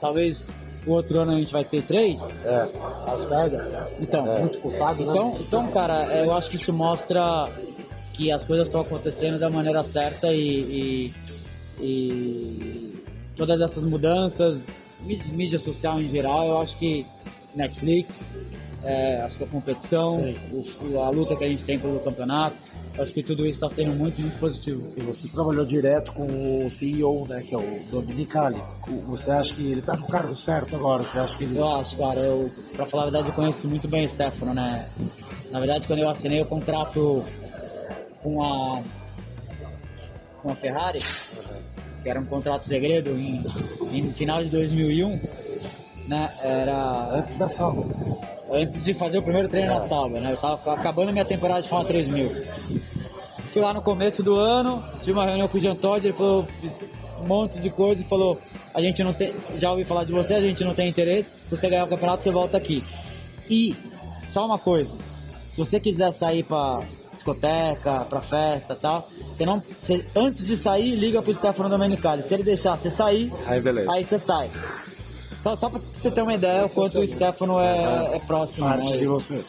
Talvez o outro ano a gente vai ter três. É. As Vegas, né? Então, é. muito cotado, né? Então, então, cara, eu acho que isso mostra que as coisas estão acontecendo da maneira certa e, e, e todas essas mudanças, mídia social em geral, eu acho que Netflix, é, acho que a competição, o, a luta que a gente tem pelo campeonato, acho que tudo isso está sendo muito, muito positivo. E você trabalhou direto com o CEO, né, que é o Dominicali. Você acha que ele está no cargo certo agora? Você acha que ele... Eu acho, cara. Eu, pra falar a verdade, eu conheço muito bem o Stefano, né? Na verdade, quando eu assinei o contrato com a, com a Ferrari, que era um contrato segredo em, em final de 2001, né? Era... Antes da salva antes de fazer o primeiro treino na salva, né? Eu tava acabando minha temporada de Fórmula 3000. Fui lá no começo do ano, tive uma reunião com o Jean Todt, ele falou um monte de coisa e falou: a gente não tem, já ouvi falar de você, a gente não tem interesse. Se você ganhar o campeonato, você volta aqui. E só uma coisa, se você quiser sair para discoteca, para festa, tal, você não, você, antes de sair, liga pro Stefano Domenicali. Se ele deixar você sair, aí, beleza. aí você sai. Só, só pra você ter uma ideia o quanto o Stefano é, é próximo, né? de você.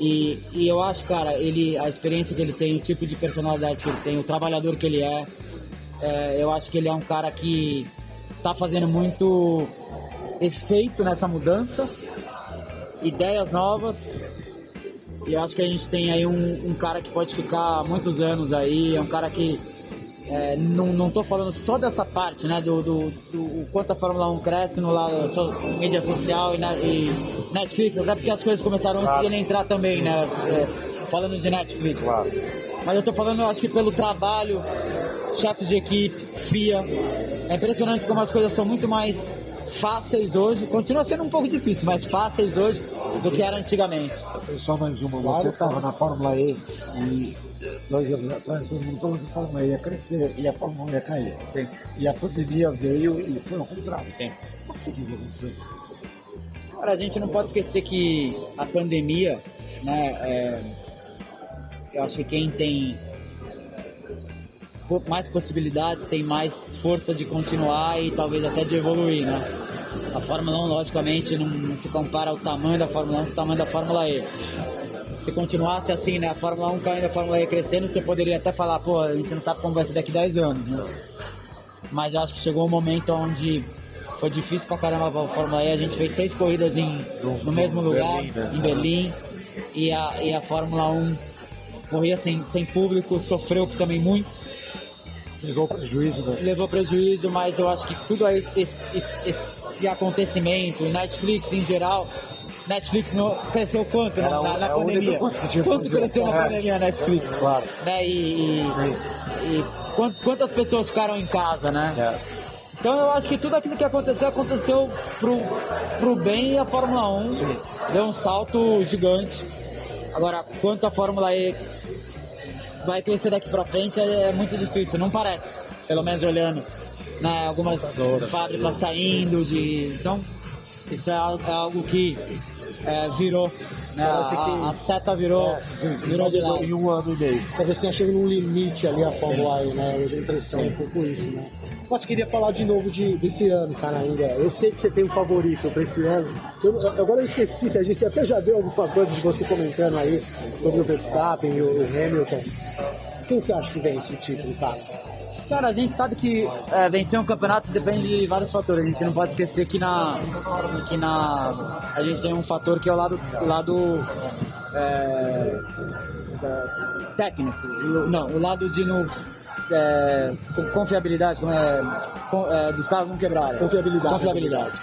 E, e eu acho, cara, ele, a experiência que ele tem, o tipo de personalidade que ele tem, o trabalhador que ele é, é eu acho que ele é um cara que tá fazendo muito efeito nessa mudança, ideias novas. E eu acho que a gente tem aí um, um cara que pode ficar muitos anos aí, é um cara que é, não, tô falando só dessa parte, né? Do, do, do quanto a Fórmula 1 cresce no lado so, mídia social e, na, e, Netflix, até porque as coisas começaram claro. ele entrar também, né? É, falando de Netflix. Claro. Mas eu tô falando, acho que pelo trabalho, chefes de equipe, FIA. É impressionante como as coisas são muito mais fáceis hoje. Continua sendo um pouco difícil, mas fáceis hoje do que era antigamente. Só mais uma. Você estava na Fórmula E e dois anos atrás, todo mundo falou que a Fórmula ia crescer e a Fórmula 1 ia cair. Sim. E a pandemia veio e foi ao contrário. Sim. Por que isso aconteceu? Cara, a gente não pode esquecer que a pandemia né? É, eu acho que quem tem mais possibilidades tem mais força de continuar e talvez até de evoluir, né? A Fórmula 1, logicamente, não, não se compara ao tamanho da Fórmula 1 com o tamanho da Fórmula E. Se continuasse assim, né? A Fórmula 1 caindo, a Fórmula E crescendo, você poderia até falar, pô, a gente não sabe como vai ser daqui a 10 anos, né? Mas eu acho que chegou um momento onde foi difícil pra caramba a Fórmula E. A gente fez seis corridas em, no mesmo lugar, em Berlim. E a, e a Fórmula 1 corria sem, sem público, sofreu também muito Pegou prejuízo, velho. levou prejuízo, mas eu acho que tudo aí, esse, esse, esse acontecimento, Netflix em geral, Netflix não, cresceu quanto Era na, na é pandemia? Quanto cresceu na É. pandemia a Netflix? Claro. Né? E, e, e quant- quantas pessoas ficaram em casa, né? É. Então eu acho que tudo aquilo que aconteceu, aconteceu pro, pro bem e a Fórmula 1 deu um salto gigante. Agora, quanto a Fórmula E vai crescer daqui pra frente é, é muito difícil, não parece. Pelo menos olhando né, algumas fábricas saindo de. Então, isso é é algo que é, virou. Né, a, a seta virou, virou de lado. Em um ano e meio. Talvez tenha chegado num limite ali a Fórmula né? Eu tenho a impressão um pouco isso, né? Mas queria falar de novo de, desse ano, cara, ainda. Eu sei que você tem um favorito pra esse ano. Eu- agora eu esqueci, se a gente até já deu alguma coisa de você comentando aí sobre o Verstappen e o, o Hamilton. Quem você acha que vence o título, cara? Cara, a gente sabe que é, vencer um campeonato depende de vários fatores. A gente não pode esquecer que na, que na a gente tem um fator que é o lado, lado é, técnico. Não, o lado de no, é, co- confiabilidade, é, é, dos carros não quebrarem. Confiabilidade. Confiabilidade.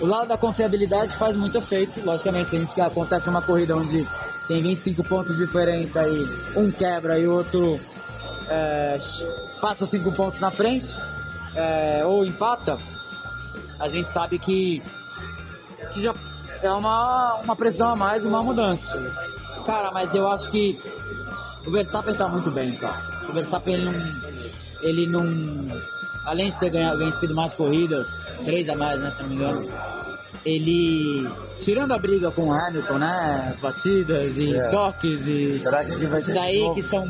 O lado da confiabilidade faz muito efeito. Logicamente, se a gente acontece uma corrida onde tem 25 pontos de diferença e um quebra e o outro é, passa 5 pontos na frente é, ou empata, a gente sabe que, que já é uma, uma pressão a mais, uma mudança. Cara, mas eu acho que o Verstappen tá muito bem, cara. O Verstappen ele não. Ele não além de ter ganhado, vencido mais corridas, três a mais, né, se não me engano, ele. Tirando a briga com o Hamilton, né? As batidas e É. toques e. Será que ele vai de daí que são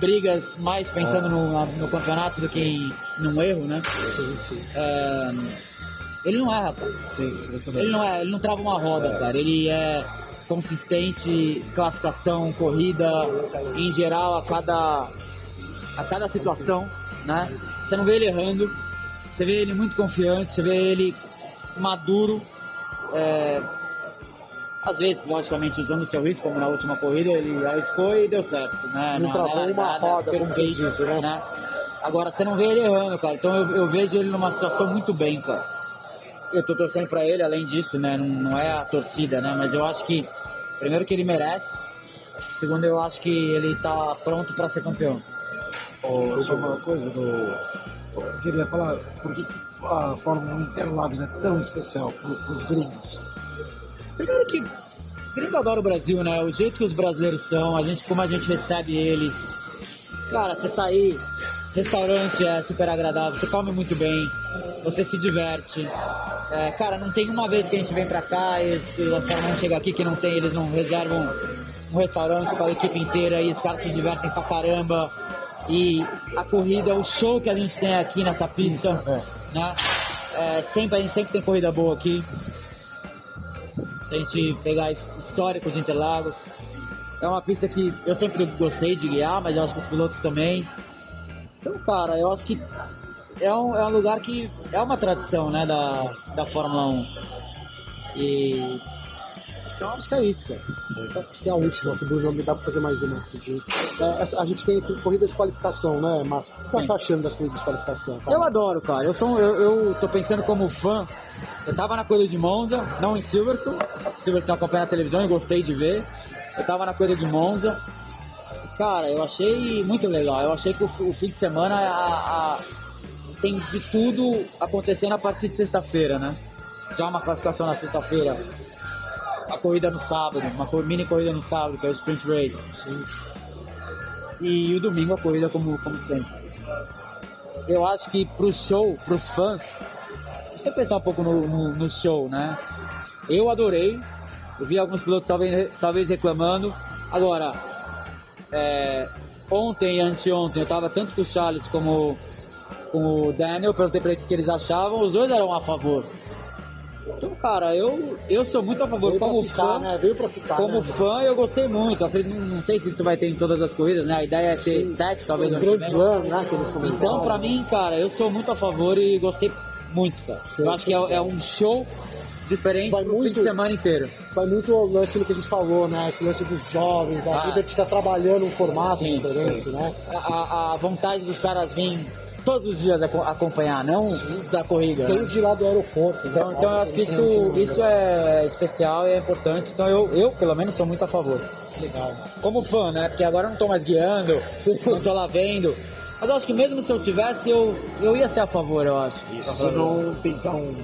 brigas mais pensando no, na- no campeonato do que em, num erro, né? É, ele não erra, cara. Sim, impressionante. Ele não é, ele não trava uma roda, cara. Ele é consistente, classificação, corrida, em geral, a cada, a cada situação, né? Você não vê ele errando, você vê ele muito confiante, você vê ele maduro. é, às vezes, logicamente, usando o seu risco, como na última corrida, ele arriscou e deu certo, né? Não travou é uma roda, como você disse, né? Agora, você não vê ele errando, cara. Então eu, eu vejo ele numa situação muito bem, cara eu tô torcendo pra ele, além disso, né? Não, não é a torcida, né? Mas eu acho que, primeiro, que ele merece. Segundo, eu acho que ele tá pronto pra ser campeão. Ô, só uma coisa do. Eu queria falar por que, que a Fórmula 1 Interlagos é tão especial para os gringos. Primeiro que gringo adora o Brasil, né? O jeito que os brasileiros são, a gente, como a gente recebe eles. Cara, você sair, restaurante é super agradável, você come muito bem, você se diverte. É, cara, não tem uma vez que a gente vem pra cá e a Fórmula 1 chega aqui que não tem, eles não reservam um restaurante para a equipe inteira e os caras se divertem pra caramba. E a corrida, o show que a gente tem aqui nessa pista, né? É, sempre, a gente sempre tem corrida boa aqui. Se a gente pegar his- histórico de Interlagos, é uma pista que eu sempre gostei de guiar, mas eu acho que os pilotos também. Então, cara, eu acho que é um, é um lugar que é uma tradição, né, da, da Fórmula 1. E. Então, acho que é isso, cara. Acho que é a última, que o Bruno me dá pra fazer mais uma rapidinho. É, a gente tem corrida de qualificação, né, Márcio? O que você Sim. tá achando das corridas de qualificação? Eu adoro, cara. Eu, sou, eu, eu tô pensando como fã. Eu tava na corrida de Monza, não em Silverstone. Silverstone eu acompanhei na televisão e gostei de ver. Eu tava na corrida de Monza. Cara, eu achei muito legal. Eu achei que o, o fim de semana a- a- tem de tudo acontecendo a partir de sexta-feira, né? Já uma classificação na sexta-feira. A corrida no sábado, uma mini corrida no sábado, que é o Sprint Race. E o domingo a corrida como, como sempre eu acho que pro show, pros fãs, deixa eu pensar um pouco no, no, no show, né? Eu adorei Eu vi alguns pilotos talvez, talvez reclamando. Agora, é, ontem e anteontem eu estava tanto com o Charles como com o Daniel, perguntei para eles o que eles achavam, os dois eram a favor. Então, cara, eu, eu sou muito a favor. Veio como ficar, fã, né? Veio pra ficar, como né? fã, eu gostei muito. Eu acredito- Não sei se isso vai ter em todas as corridas, né? A ideia é ter sete, talvez. Um grande slam, né? Que eles comentaram. Então, pra mim, cara, eu sou muito a favor e gostei muito, cara. eu acho que é, é um show diferente Vai pro fim muito- de semana inteiro. Vai muito ao lance do que a gente falou, né? Esse lance dos jovens, né? Ah. Liberty tá trabalhando um formato Sim, diferente, sim. né? A, a- a vontade dos caras virem todos os dias aco- acompanhar, não da corrida. né? Desde lá do aeroporto. Então, né? então eu acho que isso, isso é especial e é importante. Então eu, eu, pelo menos, sou muito a favor. legal. Como fã, né? Porque agora eu não tô mais guiando, não tô lá vendo. Mas eu acho que mesmo se eu tivesse, eu, eu ia ser a favor, eu acho. Isso, se não pintar um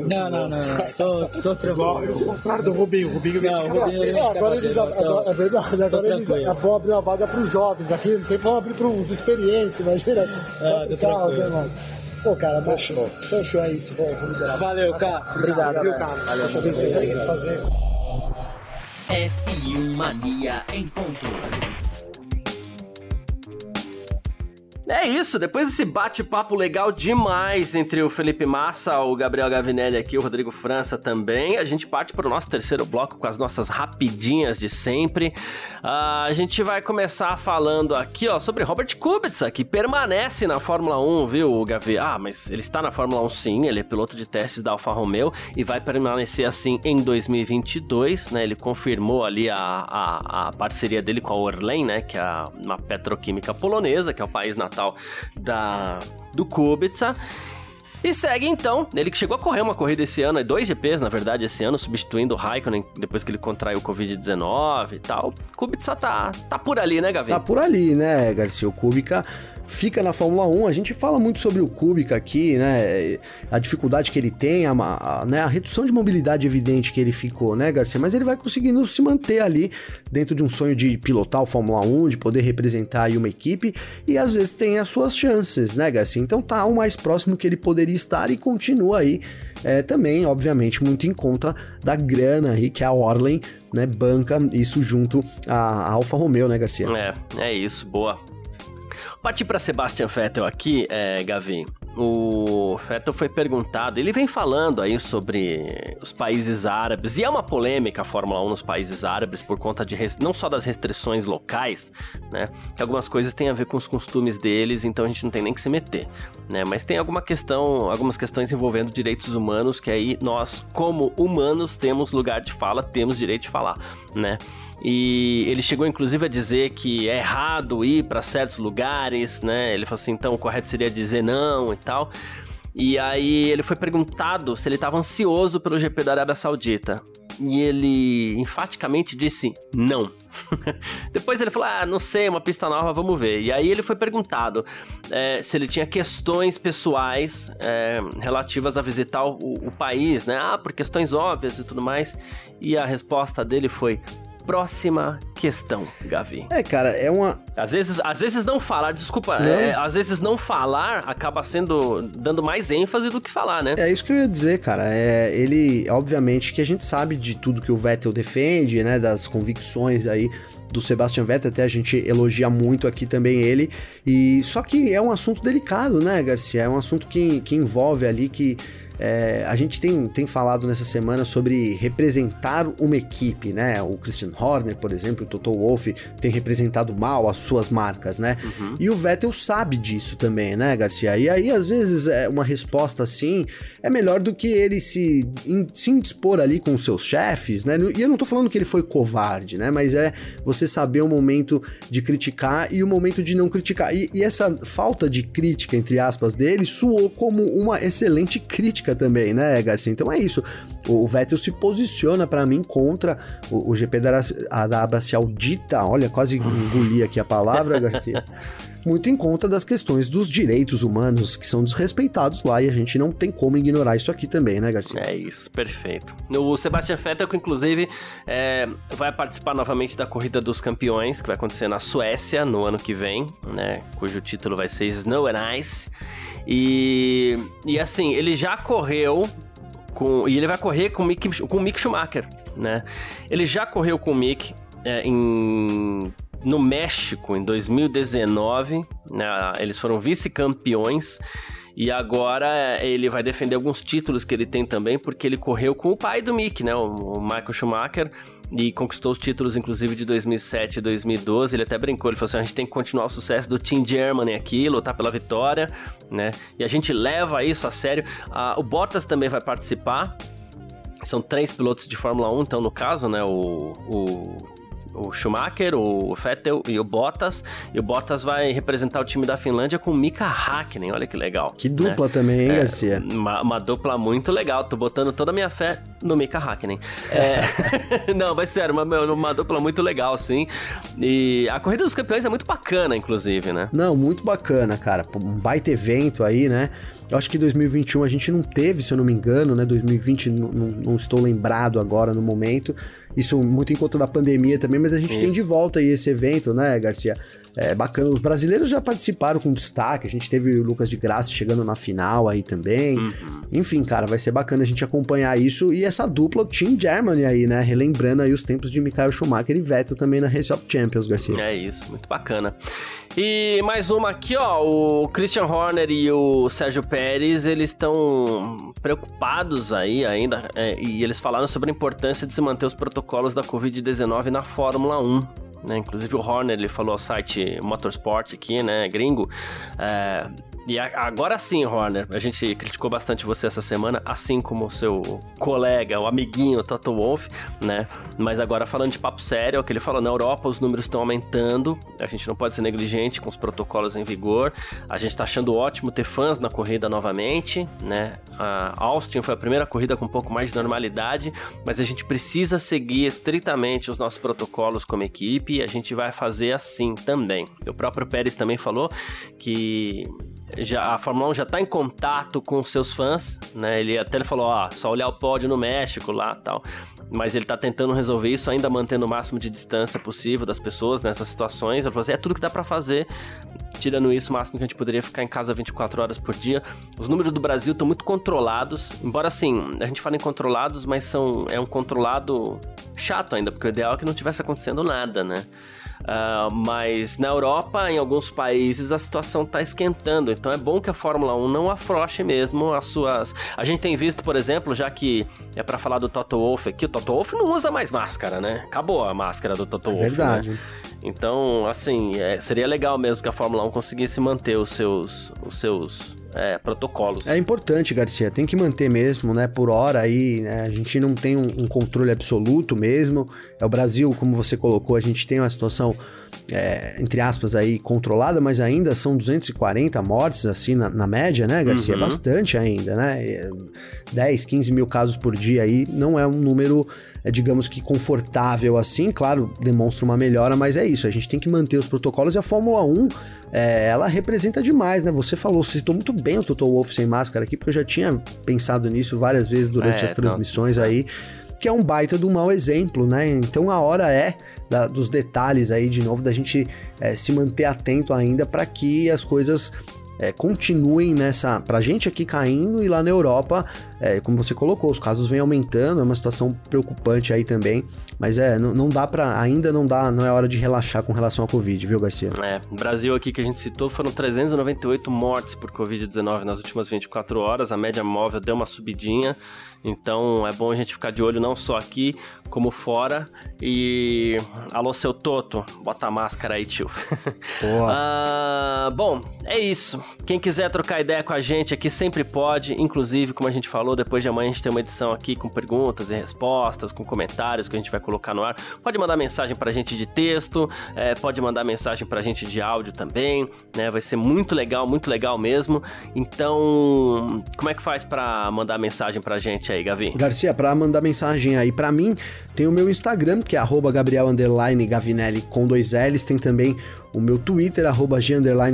Não, não, não, não. Tô, tô Igual, tranquilo. ao contrário do Rubinho. O Rubinho Não, o Rubinho- Assim, ó, agora eles, então, agora- é verdade, agora eles vão abrir a vaga para os jovens aqui, não tem como abrir para os experientes, imagina. Ah, tô carros, né, mas... Pô, cara, fechou. Fechou é isso, vou, vou liberar. Valeu, cara. Obrigado, viu, cara? Valeu, o fazer. F1 Mania em ponto. É isso, depois desse bate-papo legal demais entre o Felipe Massa, o Gabriel Gavinelli aqui, o Rodrigo França também, a gente parte para o nosso terceiro bloco com as nossas rapidinhas de sempre. Ah, a gente vai começar falando aqui, ó, sobre Robert Kubica, que permanece na Fórmula 1, viu, Gavi? Ah, mas ele está na Fórmula 1 sim, ele é piloto de testes da Alfa Romeo e vai permanecer assim em 2022, né? Ele confirmou ali a, a, a parceria dele com a Orlen, né? Que é uma petroquímica polonesa, que é o país natal da, do Kubica. E segue então, ele que chegou a correr uma corrida esse ano, dois GPs na verdade esse ano, substituindo o Raikkonen depois que ele contraiu o Covid-19 e tal. Kubica tá, tá por ali, né, Gavi? Tá por ali, né, Garcia? O Kubica fica na Fórmula 1. A gente fala muito sobre o Kubica aqui, né? A dificuldade que ele tem, a, a- né? a redução de mobilidade evidente que ele ficou, né, Garcia? Mas ele vai conseguindo se manter ali dentro de um sonho de pilotar o Fórmula 1, de poder representar aí uma equipe e às vezes tem as suas chances, né, Garcia? Então tá o mais próximo que ele poderia estar e continua aí é, também, obviamente, muito em conta da grana aí que a Orlen, né, banca isso junto à Alfa Romeo, né, Garcia? É, é isso, boa. Partir para Sebastian Vettel aqui, é, Gavi. O Vettel foi perguntado, ele vem falando aí sobre os países árabes, e é uma polêmica a Fórmula 1 nos países árabes por conta de não só das restrições locais, né? Que algumas coisas têm a ver com os costumes deles, então a gente não tem nem que se meter, né? Mas tem alguma questão, algumas questões envolvendo direitos humanos que aí nós, como humanos, temos lugar de fala, temos direito de falar, né? E ele chegou inclusive a dizer que é errado ir para certos lugares, né? Ele falou assim, então o correto seria dizer não e tal. E aí ele foi perguntado se ele estava ansioso pelo GP da Arábia Saudita. E ele enfaticamente disse não. Depois ele falou: Ah, não sei, uma pista nova, vamos ver. E aí ele foi perguntado é, se ele tinha questões pessoais é, relativas a visitar o, o país, né? Ah, por questões óbvias e tudo mais. E a resposta dele foi: próxima questão, Gavi. É, cara, é uma. Às vezes, às vezes não falar, desculpa, Não. é, às vezes não falar acaba sendo dando mais ênfase do que falar, né? É isso que eu ia dizer, cara. É, ele, obviamente, que a gente sabe de tudo que o Vettel defende, né? Das convicções aí do Sebastian Vettel, até a gente elogia muito aqui também ele. E só que é um assunto delicado, né, Garcia? É um assunto que, que envolve ali que. É, a gente tem, tem falado nessa semana sobre representar uma equipe, né? O Christian Horner, por exemplo, o Toto Wolff tem representado mal as suas marcas, né? E o Vettel sabe disso também, né, Garcia? E aí, às vezes, é uma resposta assim é melhor do que ele se, in- se indispor ali com os seus chefes, né? E eu não tô falando que ele foi covarde, né? Mas é você saber o momento de criticar e o momento de não criticar. E, e essa falta de crítica, entre aspas, dele, soou como uma excelente crítica também, né, Garcia? Então é isso. O, Vettel se posiciona pra mim contra o, o GP da Ará- Arábia Saudita. Olha, quase engoli aqui a palavra, Garcia muito em conta das questões dos direitos humanos que são desrespeitados lá e a gente não tem como ignorar isso aqui também, né, Garcia? É isso, perfeito. O Sebastian Vettel, inclusive é, vai participar novamente da Corrida dos Campeões, que vai acontecer na Suécia no ano que vem, né? Cujo título vai ser Snow and Ice. E, e assim, ele já correu com, e ele vai correr com o Mick, com o Mick Schumacher, né? Ele já correu com o Mick é, em no México em 2019, né? Eles foram vice-campeões. E agora é, ele vai defender alguns títulos que ele tem também, porque ele correu com o pai do Mick, né? O Michael Schumacher e conquistou os títulos, inclusive, de 2007 e 2012. Ele até brincou, ele falou assim, a gente tem que continuar o sucesso do Team Germany aqui, lutar pela vitória, né? E a gente leva isso a sério. Ah, o Bottas também vai participar. São três pilotos de Fórmula 1, então, no caso, né? O, o o Schumacher, o Vettel e o Bottas. E o Bottas vai representar o time da Finlândia com Mika Hakkinen, olha que legal. Que dupla né? também, hein, é, Garcia? Uma, uma, dupla muito legal, tô botando toda a minha fé no Mika Hakkinen. É... Não, mas sério, uma, uma dupla muito legal, sim. E a Corrida dos Campeões é muito bacana, inclusive, né? Não, muito bacana, cara. Um baita evento aí, né? Eu acho que 2021 a gente não teve, se eu não me engano, né? 2020 não, não estou lembrado agora no momento. Isso muito em conta da pandemia também, mas a gente tem de volta aí esse evento, né, Garcia? É bacana. Os brasileiros já participaram com destaque. A gente teve o Lucas de Graça chegando na final aí também. Uhum. Enfim, cara, vai ser bacana a gente acompanhar isso. E essa dupla Team Germany aí, né? Relembrando aí os tempos de Michael Schumacher e Vettel também na Race of Champions, Garcia. É isso, muito bacana. E mais uma aqui, ó. O Christian Horner e o Sérgio Pérez, eles estão preocupados aí ainda. É, e eles falaram sobre a importância de se manter os protocolos da Covid-19 na Fórmula 1 né? Inclusive o Horner, ele falou ao site Motorsport aqui, né, gringo, é, e agora sim, Horner, a gente criticou bastante você essa semana, assim como o seu colega, o amiguinho Toto Wolff, né? Mas agora falando de papo sério, é que ele falou, na Europa os números estão aumentando, a gente não pode ser negligente com os protocolos em vigor, a gente tá achando ótimo ter fãs na corrida novamente, né? A Austin foi a primeira corrida com um pouco mais de normalidade, mas a gente precisa seguir estritamente os nossos protocolos como equipe e a gente vai fazer assim também. O próprio Pérez também falou que já, a Fórmula 1 já está em contato com seus fãs, né? Ele até ele falou, ó, só olhar o pódio no México lá tal. Mas ele está tentando resolver isso, ainda mantendo o máximo de distância possível das pessoas nessas situações. Ele falou assim, é tudo que dá para fazer. Tirando isso, o máximo que a gente poderia ficar em casa 24 horas por dia. Os números do Brasil estão muito controlados. Embora assim, a gente fale em controlados, mas são, é um controlado chato ainda, porque o ideal é que não tivesse acontecendo nada, né? Uh, mas na Europa, em alguns países, a situação está esquentando. Então é bom que a Fórmula 1 não afroche mesmo as suas. A gente tem visto, por exemplo, já que é para falar do Toto Wolff aqui, o Toto Wolff não usa mais máscara, né? Acabou a máscara do Toto é Wolff. Verdade. Né? Então, assim, é, seria legal mesmo que a Fórmula 1 conseguisse manter os seus, os seus é, protocolos. É importante, Garcia, tem que manter mesmo, né? Por hora aí, né? A gente não tem um, um controle absoluto mesmo. É o Brasil, como você colocou, a gente tem uma situação é, entre aspas, aí controlada, mas ainda são 240 mortes, assim, na, na média, né, Garcia? Uhum. Bastante ainda, né? 10, 15 mil casos por dia aí não é um número, é, digamos que confortável assim, claro, demonstra uma melhora, mas é isso, a gente tem que manter os protocolos e a Fórmula 1, é, ela representa demais, né? Você falou, você citou muito bem o Toto Wolff sem máscara aqui, porque eu já tinha pensado nisso várias vezes durante é, as transmissões não... aí que é um baita do mau exemplo, né? Então a hora é da, dos detalhes aí, de novo, da gente é, se manter atento ainda para que as coisas é, continuem nessa. Pra gente aqui caindo e lá na Europa, é, como você colocou, os casos vêm aumentando, é uma situação preocupante aí também. Mas é, não, não dá para Ainda não dá, não é hora de relaxar com relação à Covid, viu, Garcia? É, no Brasil aqui que a gente citou foram 398 mortes por Covid-19 nas últimas 24 horas, a média móvel deu uma subidinha. Então é bom a gente ficar de olho não só aqui, como fora. E. Alô, seu Toto, bota a máscara aí, tio. Boa. ah, bom, é isso. Quem quiser trocar ideia com a gente aqui sempre pode. Inclusive, como a gente falou, depois de amanhã a gente tem uma edição aqui com perguntas e respostas, com comentários que a gente vai colocar no ar. Pode mandar mensagem pra gente de texto, é, pode mandar mensagem pra gente de áudio também, né? Vai ser muito legal, muito legal mesmo. Então, como é que faz para mandar mensagem pra gente? aí, Gavi. Garcia, para mandar mensagem aí para mim, tem o meu Instagram, que é Gabriel Gavinelli com dois L's. Tem também o meu Twitter, arroba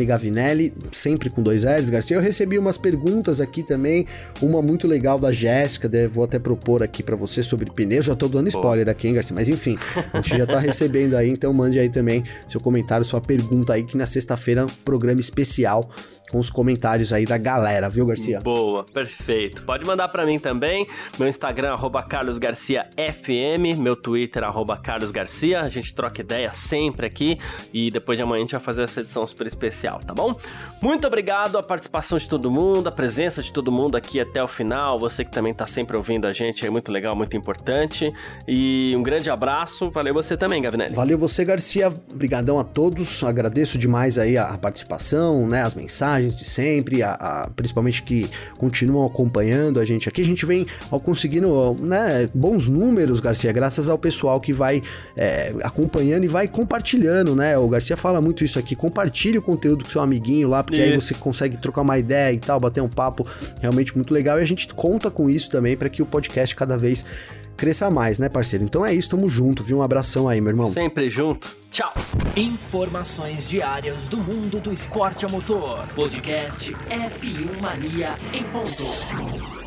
Gavinelli, sempre com dois L's, Garcia. Eu recebi umas perguntas aqui também, uma muito legal da Jéssica, vou até propor aqui para você sobre pneus, já tô dando spoiler aqui, hein, Garcia, mas enfim, a gente já tá recebendo aí, então mande aí também seu comentário, sua pergunta aí, que na sexta-feira, programa especial com os comentários aí da galera, viu, Garcia? Boa, perfeito. Pode mandar para mim também. Meu Instagram, arroba carlosgarciafm, meu Twitter, arroba carlosgarcia. A gente troca ideia sempre aqui e depois de amanhã a gente vai fazer essa edição super especial, tá bom? Muito obrigado a participação de todo mundo, a presença de todo mundo aqui até o final. Você que também tá sempre ouvindo a gente, é muito legal, muito importante. E um grande abraço. Valeu você também, Gavinelli. Valeu você, Garcia. Obrigadão a todos. Agradeço demais aí a participação, né, as mensagens de sempre, a, a, principalmente que continuam acompanhando a gente aqui. A gente vem ao conseguindo né, bons números, Garcia, graças ao pessoal que vai é, acompanhando e vai compartilhando, né? O Garcia fala muito isso aqui, compartilhe o conteúdo com seu amiguinho lá, porque isso. aí você consegue trocar uma ideia e tal, bater um papo realmente muito legal. E a gente conta com isso também para que o podcast cada vez cresça mais, né, parceiro? Então é isso, tamo junto, viu? Um abração aí, meu irmão. Sempre junto. Tchau. Informações diárias do mundo do esporte a motor. Podcast F1 Mania em ponto.